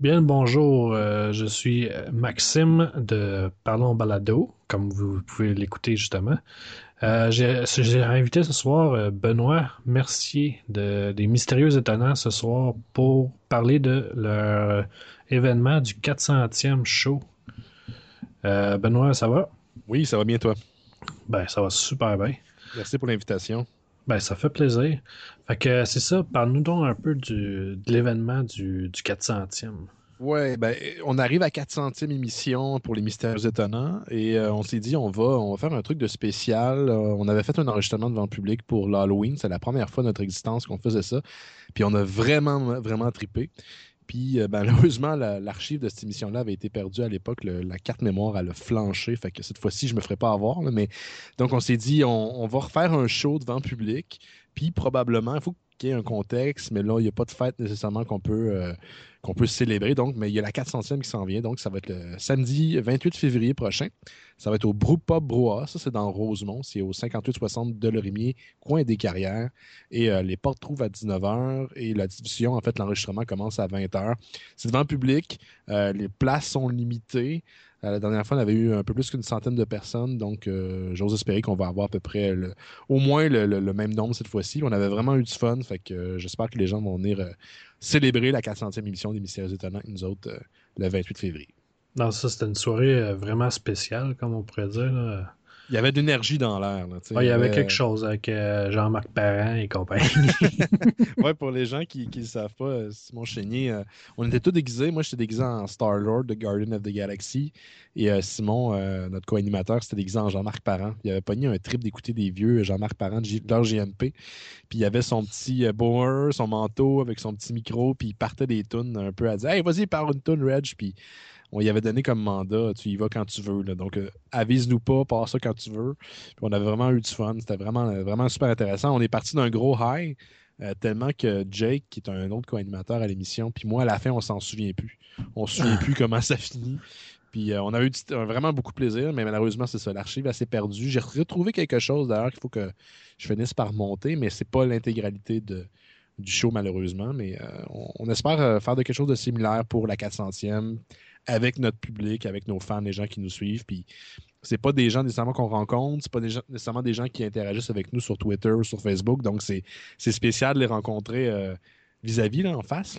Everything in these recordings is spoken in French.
Bien le bonjour, euh, je suis Maxime de Parlons Balado, comme vous pouvez l'écouter justement. Euh, j'ai invité ce soir euh, Benoît Mercier de, des Mystérieux Étonnants ce soir pour parler de leur événement du 400e show. Euh, Benoît, ça va? Oui, ça va bien toi? Ben, ça va super bien. Merci pour l'invitation. Ben, ça fait plaisir. Fait que c'est ça, parle-nous donc un peu du, de l'événement du, du 400e. Ouais, ben, on arrive à 400e émission pour les Mystères Étonnants et euh, on s'est dit on va, on va faire un truc de spécial. Euh, on avait fait un enregistrement devant le public pour l'Halloween. C'est la première fois de notre existence qu'on faisait ça. Puis on a vraiment, vraiment tripé. Puis euh, ben, malheureusement, l'archive de cette émission-là avait été perdue à l'époque. La carte mémoire, elle a flanché. Fait que cette fois-ci, je me ferai pas avoir. mais donc, on s'est dit, on, on, va refaire un show devant public. Puis probablement, il faut qu'il y ait un contexte, mais là, il n'y a pas de fête nécessairement qu'on peut, qu'on peut célébrer. Donc, mais il y a la 400e qui s'en vient. Donc, ça va être le samedi 28 février prochain. Ça va être au Pop Brouhaha. Ça, c'est dans Rosemont. C'est au 5860 de Lorimier, coin des carrières. Et euh, les portes trouvent à 19h. Et la diffusion, en fait, l'enregistrement commence à 20h. C'est devant le public. Euh, les places sont limitées. Euh, la dernière fois, on avait eu un peu plus qu'une centaine de personnes, donc j'ose espérer qu'on va avoir à peu près au moins le, même nombre cette fois-ci. On avait vraiment eu du fun, fait que j'espère que les gens vont venir célébrer la 400e émission des Mystères Étonnants, nous autres, euh, le 28 février. Non, ça, c'était une soirée euh, vraiment spéciale, comme on pourrait dire. Il y avait de l'énergie dans l'air. il y avait quelque chose avec euh, Jean-Marc Parent et compagnie. ouais, pour les gens qui ne le savent pas, Simon Chénier, on était tous déguisés. Moi, j'étais déguisé en Star-Lord de Guardian of the Galaxy. Et Simon, notre co-animateur, c'était déguisé en Jean-Marc Parent. Il avait pogné un trip d'écouter des vieux Jean-Marc Parent de leur GMP. Puis il avait son petit euh, boomer, son manteau avec son petit micro, puis il partait des tunes un peu à dire Hey, vas-y, parle une tune, Reg. Puis on y avait donné comme mandat tu y vas quand tu veux. Donc euh, avise-nous pas, passe ça quand tu veux. Puis on avait vraiment eu du fun. C'était vraiment, vraiment super intéressant. On est parti d'un gros high. Euh, tellement que Jake, qui est un autre co-animateur à l'émission, puis moi, à la fin, on s'en souvient plus. On se souvient plus comment ça finit. Puis on a eu vraiment beaucoup de plaisir, mais malheureusement, c'est ça. L'archive assez perdue. J'ai retrouvé quelque chose d'ailleurs qu'il faut que je finisse par monter, mais c'est pas l'intégralité de, du show malheureusement. Mais euh, on, espère euh, faire de quelque chose de similaire pour la 400e avec notre public, avec nos fans, les gens qui nous suivent. Puis c'est pas des gens nécessairement qu'on rencontre, c'est pas des gens, nécessairement des gens qui interagissent avec nous sur Twitter ou sur Facebook. Donc c'est spécial de les rencontrer euh, vis-à-vis, en face.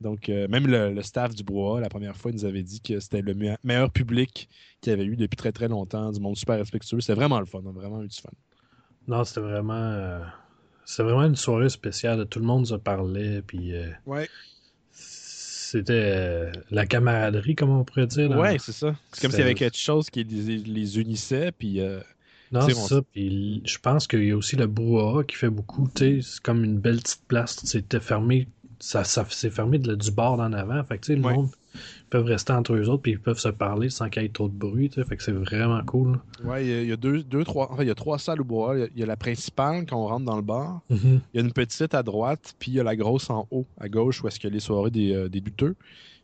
Donc, même le, staff du Bois, la première fois, nous avait dit que c'était le meilleur public qu'il y avait eu depuis très très longtemps, du monde super respectueux. C'est vraiment le fun, on a vraiment eu du fun. Non, c'était vraiment. Euh, c'était vraiment une soirée spéciale. Tout le monde se parlait. Puis. Euh, ouais. C'était euh, la camaraderie, comme on pourrait dire. Ouais, c'est ça. C'est comme s'il y avait quelque chose qui les, unissait. Puis. non, c'est ça. Puis je pense qu'il y a aussi le brouhaha qui fait beaucoup. C'est comme une belle petite place. C'était fermé. Ça, ça s'est fermé du bord en avant. Fait que, le monde peuvent rester entre eux autres puis ils peuvent se parler sans qu'il y ait trop de bruit. Fait que c'est vraiment cool. Ouais, il y, a deux, deux, trois. Enfin, il y a trois salles au bois. Il y, a la principale quand on rentre dans le bar. Mm-hmm. Il y a une petite à droite, puis il y a la grosse en haut, à gauche, où est-ce qu'il y a les soirées des, euh, des, douteux.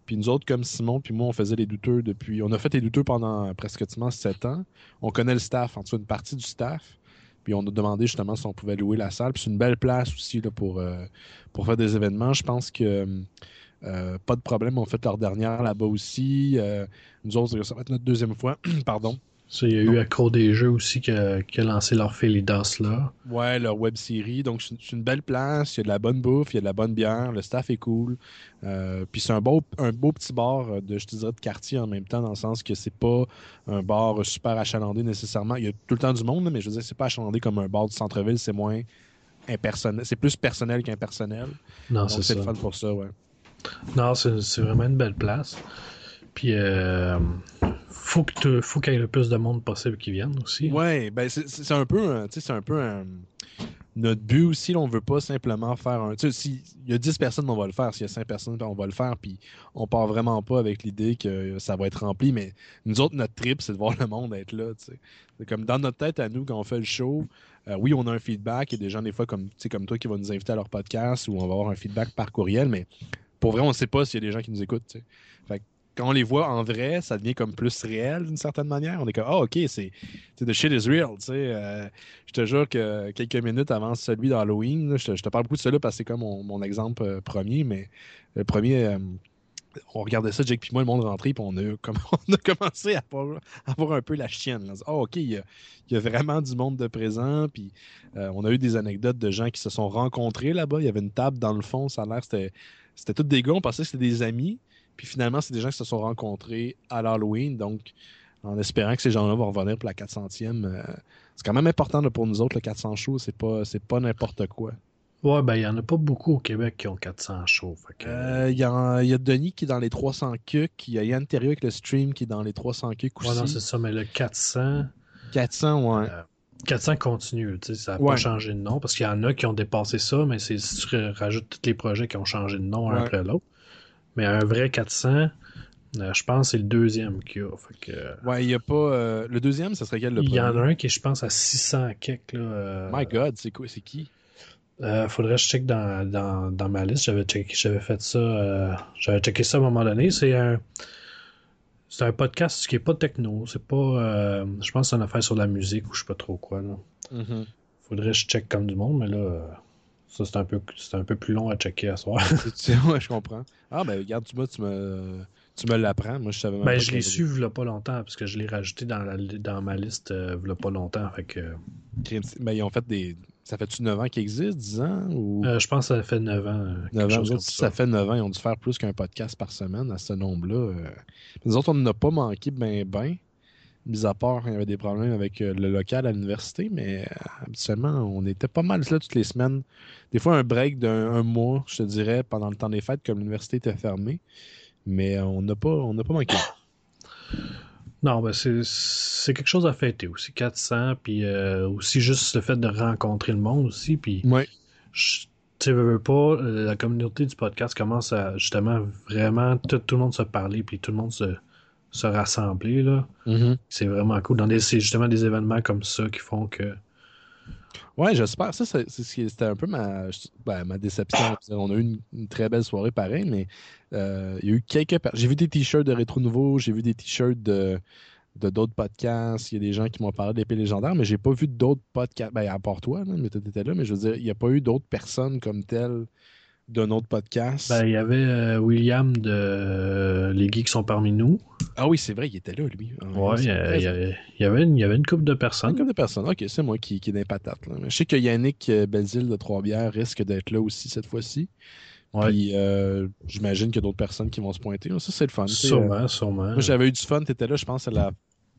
Puis nous autres, comme Simon, puis moi, on faisait les douteux depuis. On a fait les douteux pendant presque sept ans. On connaît le staff, en tout cas une partie du staff. Puis on a demandé justement si on pouvait louer la salle. Puis c'est une belle place aussi là, pour, euh, pour faire des événements. Je pense que euh, pas de problème, on fait leur dernière là-bas aussi. Euh, nous autres, ça va être notre deuxième fois. Pardon. il y a eu Accro des Jeux aussi qui a, lancé leur Félidas là. Ouais, leur web série. Donc, c'est une belle place. Il y a de la bonne bouffe, il y a de la bonne bière, le staff est cool. Euh, puis c'est un beau, un beau petit bar de, je te dirais, de quartier en même temps, dans le sens que c'est pas un bar super achalandé nécessairement. Il y a tout le temps du monde, mais je veux dire, c'est pas achalandé comme un bar du centre-ville, c'est moins impersonnel. C'est plus personnel qu'impersonnel. Non, c'est ça. C'est le fun pour ça, ouais. Non, c'est vraiment une belle place. Puis, euh, faut qu'il y ait le plus de monde possible qui vienne aussi. Ouais, ben c'est un peu, un peu notre but aussi. on veut pas simplement faire un. S'il y a 10 personnes, on va le faire. S'il y a 5 personnes, on va le faire. Puis, on part vraiment pas avec l'idée que ça va être rempli. Mais nous autres, notre trip, c'est de voir le monde être là. C'est comme dans notre tête à nous, quand on fait le show, euh, oui, on a un feedback. Il y a des gens, des fois, comme, comme toi, qui vont nous inviter à leur podcast ou on va avoir un feedback par courriel. Mais pour vrai, on ne sait pas s'il y a des gens qui nous écoutent. Quand on les voit en vrai, ça devient comme plus réel d'une certaine manière. On est comme, ah, ok, c'est the shit is real. Euh, je te jure que quelques minutes avant celui d'Halloween, je, te parle beaucoup de cela parce que c'est comme mon, exemple euh, premier, mais le premier, on regardait ça, Jake puis moi, le monde rentré, puis on a, a commencé à avoir, un peu la chienne. oh, OK, il y, a, vraiment du monde de présent, puis euh, on a eu des anecdotes de gens qui se sont rencontrés là-bas. Il y avait une table dans le fond, ça a l'air, c'était, c'était tout des gars, on pensait que c'était des amis, puis finalement, c'est des gens qui se sont rencontrés à l'Halloween, donc en espérant que ces gens-là vont revenir pour la 400e. Euh, c'est quand même important pour nous autres, le 400 shows, c'est pas, c'est pas n'importe quoi. Ouais, ben, il n'y en a pas beaucoup au Québec qui ont 400 shows. Euh, il y, a, y, a Denis qui est dans les 300 cucs. Il y a Yann Terrier avec le stream qui est dans les 300 cucs aussi. Ouais, non, c'est ça, mais le 400. 400, ouais. 400 continue, tu sais, ça n'a pas changé de nom parce qu'il y en a qui ont dépassé ça, mais c'est si tu rajoutes tous les projets qui ont changé de nom un après l'autre. Mais un vrai 400, euh, je pense que c'est le deuxième qu'il y a. Fait Ouais, il n'y a pas. Euh, le deuxième, ça serait quel le Il y en a un qui est, je pense, à 600 quelques. Là, My God, c'est quoi C'est qui? euh, faudrait que je check dans, dans, dans ma liste. J'avais j'avais fait ça. Euh, j'avais checké ça à un moment donné. C'est un. C'est un podcast qui est pas techno. C'est pas. Euh, je pense que c'est une affaire sur la musique ou je sais pas trop quoi. Là. Mm-hmm. Faudrait que je check comme du monde, mais là. Ça, c'est un peu un peu plus long à checker à soir. ouais, je comprends. Ah ben regarde, tu, tu me tu me l'apprends. Moi je savais même ben, je l'ai su il pas longtemps parce que je l'ai rajouté dans, la, dans ma liste il pas longtemps. Fait que... Ben, ils ont fait des ça fait-tu 9 ans qu'ils existent, 10 ans? Ou... Euh, je pense que ça fait 9 ans. 9 euh, ans. ça. fait 9 ans, ils ont dû faire plus qu'un podcast par semaine à ce nombre-là. Euh. Nous autres, on n'a pas manqué ben ben. Mis à part, il y avait des problèmes avec le local à l'université, mais habituellement, on était pas mal là toutes les semaines. Des fois, un break d'un mois, je te dirais, pendant le temps des fêtes, comme l'université était fermée. Mais on n'a pas, on pas manqué. Non, ben c'est quelque chose à fêter aussi. 400, puis euh, aussi juste le fait de rencontrer le monde aussi. Puis, ouais. tu veux pas, la communauté du podcast commence à justement vraiment tout, tout le monde se parler, puis tout le monde se, se rassembler. là. Mm-hmm. C'est vraiment cool. Dans c'est justement des événements comme ça qui font que Ouais, j'espère. Ça, c'était un peu ma, ben, ma déception. On a eu une, très belle soirée pareil, mais euh, il y a eu quelques. J'ai vu des t-shirts de Rétro Nouveau, j'ai vu des t-shirts de de d'autres podcasts. Il y a des gens qui m'ont parlé d'épée légendaire, mais j'ai pas vu d'autres podcasts. Ben, à part toi, mais tu étais là, mais je veux dire, il n'y a pas eu d'autres personnes comme telles d'un autre podcast. Ben, il y avait euh, William de euh, Les Geeks sont parmi nous. Ah oui, c'est vrai, il était là, lui. Ah, ouais, il y, avait une, il y avait une couple de personnes. Une couple de personnes, ok, c'est moi qui, qui est des patates. Je sais que Yannick euh, Belzile de Trois-Bières risque d'être là aussi cette fois-ci. Puis j'imagine qu'il y a d'autres personnes qui vont se pointer. Ça, c'est le fun. Sûrement, sûrement. Moi, j'avais eu du fun. Tu étais là, je pense, à la,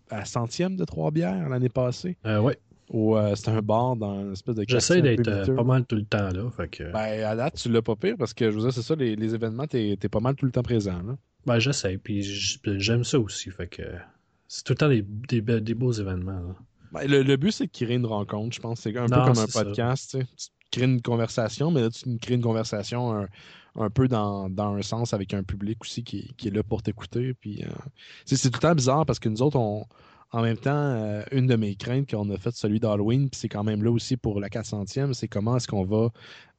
à centième de Trois-Bières l'année passée. Euh, ouais. Ou euh, c'est un bar dans une espèce de J'essaie d'être euh, pas mal tout le temps là. Fait que... Ben, à date, tu l'as pas pire parce que je veux dire, c'est ça, les, les événements, t'es es pas mal tout le temps présent. Là. Ben, j'essaie, puis j'aime ça aussi. Fait que c'est tout le temps des, des, des beaux événements. Ben, le, le, but, c'est de créer une rencontre, je pense. C'est un peu comme un podcast. Tu crées une conversation, mais là, tu crées une conversation un, un peu dans, dans, un sens avec un public aussi qui, qui est là pour t'écouter. Puis, euh, c'est tout le temps bizarre parce que nous autres, on en même temps, euh, une de mes craintes qu'on a fait celui d'Halloween, puis c'est quand même là aussi pour la 400e, c'est comment est-ce qu'on va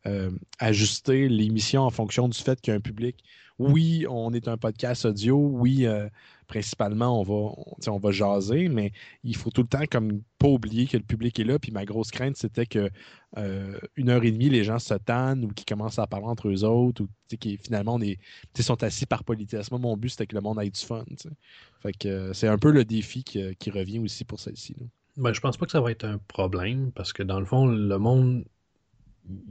euh, ajuster l'émission en fonction du fait qu'il public. Oui, on est un podcast audio, oui, euh, principalement, on va, on, va jaser, mais il faut tout le temps comme pas oublier que le public est là. Puis ma grosse crainte, c'était que euh, une heure et demie, les gens se tannent ou qu'ils commencent à parler entre eux autres, ou qui finalement on est, sont assis par politesse. Moi, mon but, c'était que le monde ait du fun. Fait que c'est un peu le défi qui, revient aussi pour celle-ci. Ben, je pense pas que ça va être un problème parce que dans le fond, le monde,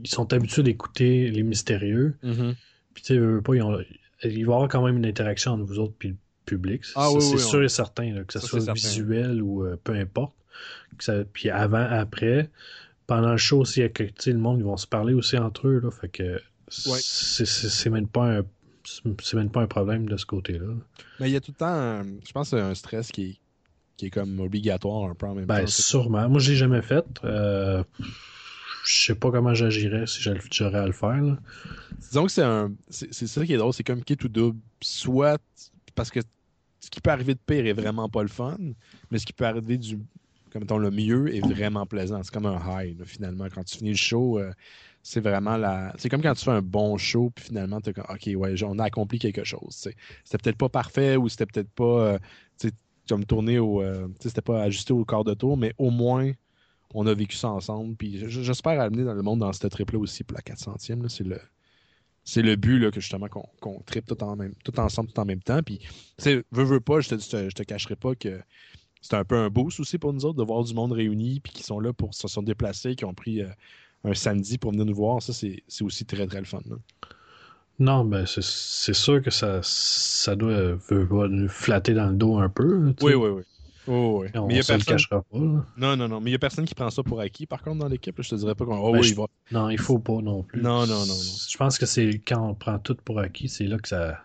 ils sont habitués d'écouter les mystérieux. Mm-hmm. Puis tu sais, pas, il va y avoir quand même une interaction entre vous autres puis public. Ah c'est sûr et certain, que ce soit visuel ou euh, peu importe. puis avant, après, pendant le show aussi, le monde, ils vont se parler aussi entre eux. Là, fait que c'est même pas un c'est même pas un problème de ce côté-là. Mais il y a tout le temps, je pense, un stress qui est, qui est comme obligatoire un peu en même ben, Sûrement. Moi, je l'ai jamais fait. Euh, je sais pas comment j'agirais si j'aurais à le faire. Disons que c'est un. C'est ça qui est drôle, c'est comme qui tout double. Soit parce que ce qui peut arriver de pire est vraiment pas le fun, mais ce qui peut arriver du comme mettons, le mieux est vraiment plaisant. C'est comme un high, finalement. Quand tu finis le show, euh, c'est vraiment la. C'est comme quand tu fais un bon show, puis finalement, tu OK, ouais, on a accompli quelque chose. C'était peut-être pas parfait ou c'était peut-être pas. Euh, comme tourné au. Euh, c'était pas ajusté au corps de tour, mais au moins, on a vécu ça ensemble. Puis j'espère amener dans le monde dans cette trip-là aussi pour la 400e. C'est le c'est le but là, que justement qu'on tripe tout, en même, tout ensemble, tout en même temps. Puis, veux, veux pas, je te, je te, je te cacherai pas que c'est un peu un boost aussi pour nous autres de voir du monde réuni puis qui sont là pour se sont déplacés, qui ont pris euh, un samedi pour venir nous voir. Ça, c'est aussi très, très le fun. Là. Non, ben c'est sûr que ça, ça doit euh, veut, nous flatter dans le dos un peu. Oui, oui, oui. Oh, oui. On mais y a personne... le cachera pas. Non, non, non. Mais il n'y a personne qui prend ça pour acquis, par contre, dans l'équipe. Je te dirais pas qu'on. Oh, ben, oui, je... il va. Non, il faut pas non plus. Non, non, non, non. Je pense que c'est quand on prend tout pour acquis, c'est là que ça.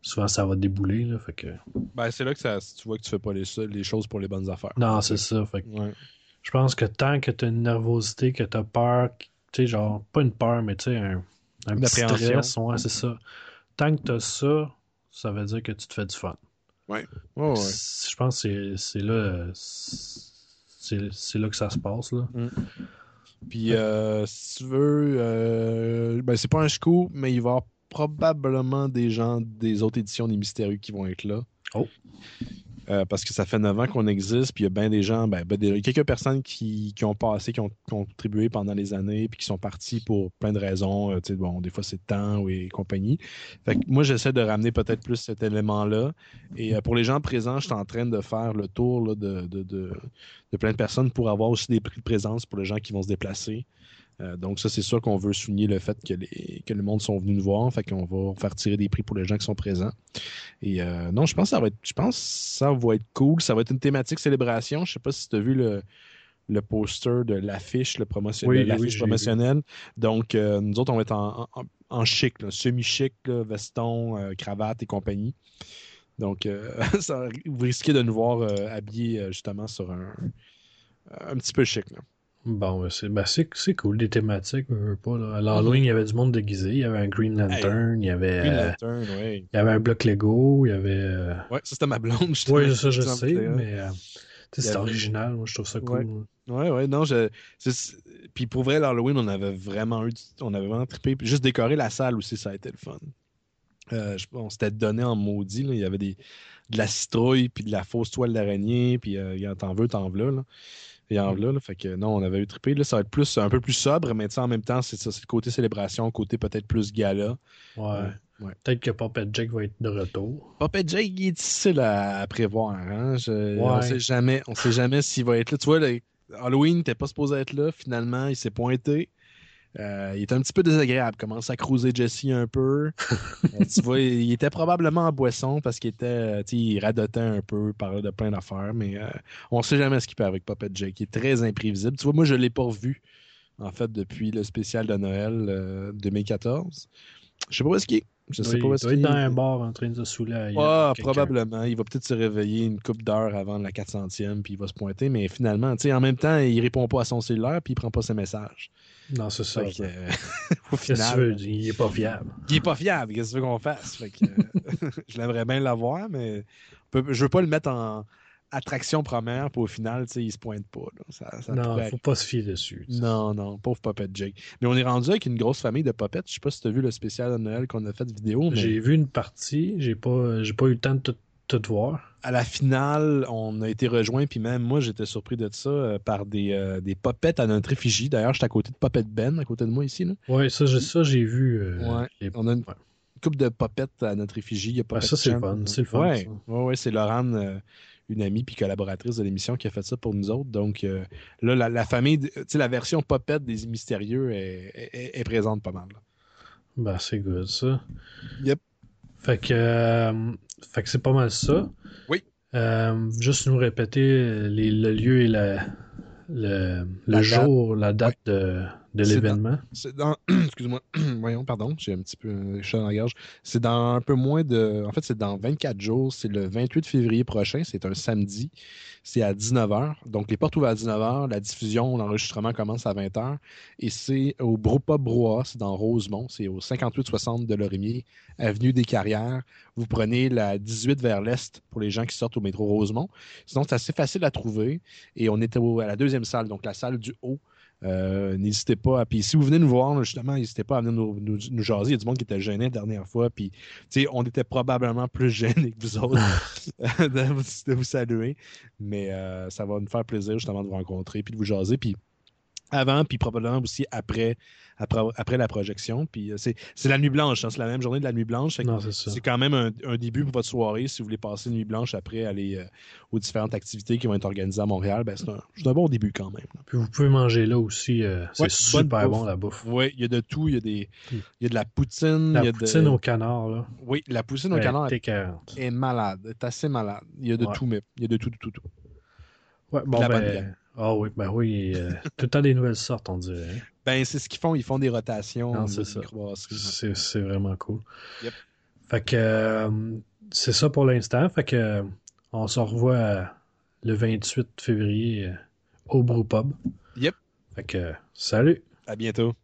Souvent, ça va débouler. Là, fait que... Ben, c'est là que ça... tu vois que tu fais pas les, les choses pour les bonnes affaires. Non, c'est ça. Fait que... ouais. Je pense que tant que tu as une nervosité, que tu as peur, tu sais, genre, pas une peur, mais tu sais, un, un petit stress, ouais, c'est ça. Tant que tu as ça, ça veut dire que tu te fais du fun. Ouais. ouais. Je pense que c'est là, c'est là que ça se passe. Là. Mm. Puis, euh, si tu veux, euh, ben, c'est pas un scoop, mais il va y avoir probablement des gens des autres éditions des Mystérieux qui vont être là. Oh. Euh, parce que ça fait 9 ans qu'on existe, puis il y a bien des gens, ben, ben, quelques personnes qui, qui, ont passé, qui ont contribué pendant les années, puis qui sont partis pour plein de raisons. Euh, bon, des fois, c'est temps et compagnie. Fait que moi, j'essaie de ramener peut-être plus cet élément-là. Et euh, pour les gens présents, je suis en train de faire le tour de, de, de, plein de personnes pour avoir aussi des prix de présence pour les gens qui vont se déplacer. Euh, donc, ça, c'est sûr qu'on veut souligner le fait que, les, que le monde sont venus nous voir. Fait qu'on va faire tirer des prix pour les gens qui sont présents. Et euh, non, je pense que ça va être, je pense ça va être cool. Ça va être une thématique célébration. Je sais pas si tu as vu le, le poster de l'affiche, le promotionnel, l'affiche promotionnelle. Donc, euh, nous autres, on va être en, chic, semi-chic, veston, cravate et compagnie. Donc, ça, vous risquez de nous voir habillés justement sur un, un petit peu chic. Là. Bon, c'est ben c'est cool, des thématiques, pas. Là. À l'Halloween, il y avait du monde déguisé, il y avait un Green Lantern, il y avait. Green Lantern, oui. Il y avait un bloc Lego, il y avait. Euh, ouais, ça c'était ma blonde, je Oui, ça je sais, mais. Euh, c'est original, moi je trouve ça cool. Ouais, ouais, non, je. Puis pour vrai, l'Halloween, on avait vraiment eu. On avait vraiment trippé. Puis juste décorer la salle aussi, ça a été le fun. Euh, on s'était donné en maudit, là. il y avait des, de la citrouille, puis de la fausse toile d'araignée, puis euh, t'en veux, t'en veux, là et en là, Fait que non, on avait eu trippé. Là, ça va être plus, un peu plus sobre, mais en même temps, c'est ça, c'est le côté célébration, le côté peut-être plus gala. Ouais. ouais. Peut-être que Puppet Jake va être de retour. Puppet Jake, il est difficile à, prévoir. Hein? On sait jamais, on sait jamais s'il va être là. Tu vois, Halloween, t'es pas supposé être là. Finalement, il s'est pointé. Euh, il était un petit peu désagréable, commence à cruiser Jesse un peu. Euh, tu vois, il était probablement en boisson parce qu'il était, euh, il radotait un peu, parlait de plein d'affaires, mais on ne sait jamais ce qu'il peut avec Puppet Jake. Il est très imprévisible. Tu vois, moi, je ne l'ai pas revu, en fait, depuis le spécial de Noël 2014. Je sais pas où est-ce qu'il est. Je sais pas où est-ce qu'il est. dans un bar en train de se saouler. Ah, probablement. Il va peut-être se réveiller une couple d'heures avant la 400e, puis il va se pointer, mais finalement, en même temps, il répond pas à son cellulaire, puis il prend pas ses messages. Non, c'est ça. Que, euh, au final, il est pas fiable. Il est pas fiable. Qu'est-ce que tu veux qu'on fasse? Fait que, euh, je l'aimerais bien l'avoir, mais je veux pas le mettre en attraction première, puis au final, il se pointe pas. Ça, ça non, faut pas se fier dessus. Non, non, pauvre Puppet Jake. Mais on est rendu avec une grosse famille de Puppets. Je sais pas si tu as vu le spécial de Noël qu'on a fait de vidéo. Mais... J'ai vu une partie. J'ai pas, j'ai pas eu le temps de tout tout voir. À la finale, on a été rejoint, puis même moi, j'étais surpris de ça euh, par des, euh, des popettes à notre effigie. D'ailleurs, j'étais à côté de Popette Ben, à côté de moi ici. Oui, ça, j'ai vu. Euh, on a une coupe de popettes à notre effigie. ça, c'est le fun. C'est le fun. Ouais, ouais, c'est Laurent, une amie puis collaboratrice de l'émission qui a fait ça pour nous autres. Donc là, la, famille, tu sais, la version popette des mystérieux est, présente pas mal. Ben, c'est good, ça. Yep. Fait que fait que c'est pas mal ça. Oui. Euh, juste nous répéter les, le lieu et la, le, le jour, la date de, de l'événement. C'est dans. Excuse-moi. Voyons, pardon, j'ai un petit peu un chat dans la gorge. C'est dans un peu moins de. En fait, c'est dans 24 jours. C'est le 28 février prochain. C'est un samedi. C'est à 19h. Donc, les portes ouvrent à 19h. La diffusion, l'enregistrement commence à 20h. Et c'est au Bropa Broa. C'est dans Rosemont. C'est au 5860 de Lorimier, avenue des Carrières. Vous prenez la 18 vers l'est pour les gens qui sortent au métro Rosemont. Sinon, c'est assez facile à trouver. Et on est à la deuxième salle, donc la salle du haut. Euh, n'hésitez pas. À... Puis si vous venez nous voir, justement, n'hésitez pas à venir nous, nous, jaser. Il y a du monde qui était gêné la dernière fois. Puis, on était probablement plus gênés que vous autres de, vous, saluer. Mais euh, ça va nous faire plaisir, justement, de vous rencontrer puis de vous jaser. Puis avant, puis probablement aussi après, après, après la projection. Puis euh, c'est la nuit blanche, hein, c'est la même journée de la nuit blanche. C'est quand même un, un début pour votre soirée. Si vous voulez passer une nuit blanche après, aller euh, aux différentes activités qui vont être organisées à Montréal, ben, c'est un, un bon début quand même. là. Puis vous pouvez manger là aussi. euh, c'est Ouais, bonne super bon la bouffe. Oui, il y a de tout. Il y a, des, il y a de la poutine. La il y a de- poutine au canard, là. Oui, la poutine au canard est malade. est assez malade. Il y a de Ouais. tout, mais il y a de tout, de tout, tout. Ouais, bon, la bonne ben. gamme. Ah oui, ben oui. euh, tout le temps des nouvelles sortes, on dirait. hein. Ben, c'est ce qu'ils font. Ils font des rotations. Non, c'est ça. C'est c'est vraiment cool. Yep. Fait que euh, c'est ça pour l'instant. Fait que on se revoit euh, le 28 février au Brew Pub. Yep. Fait que salut! À bientôt.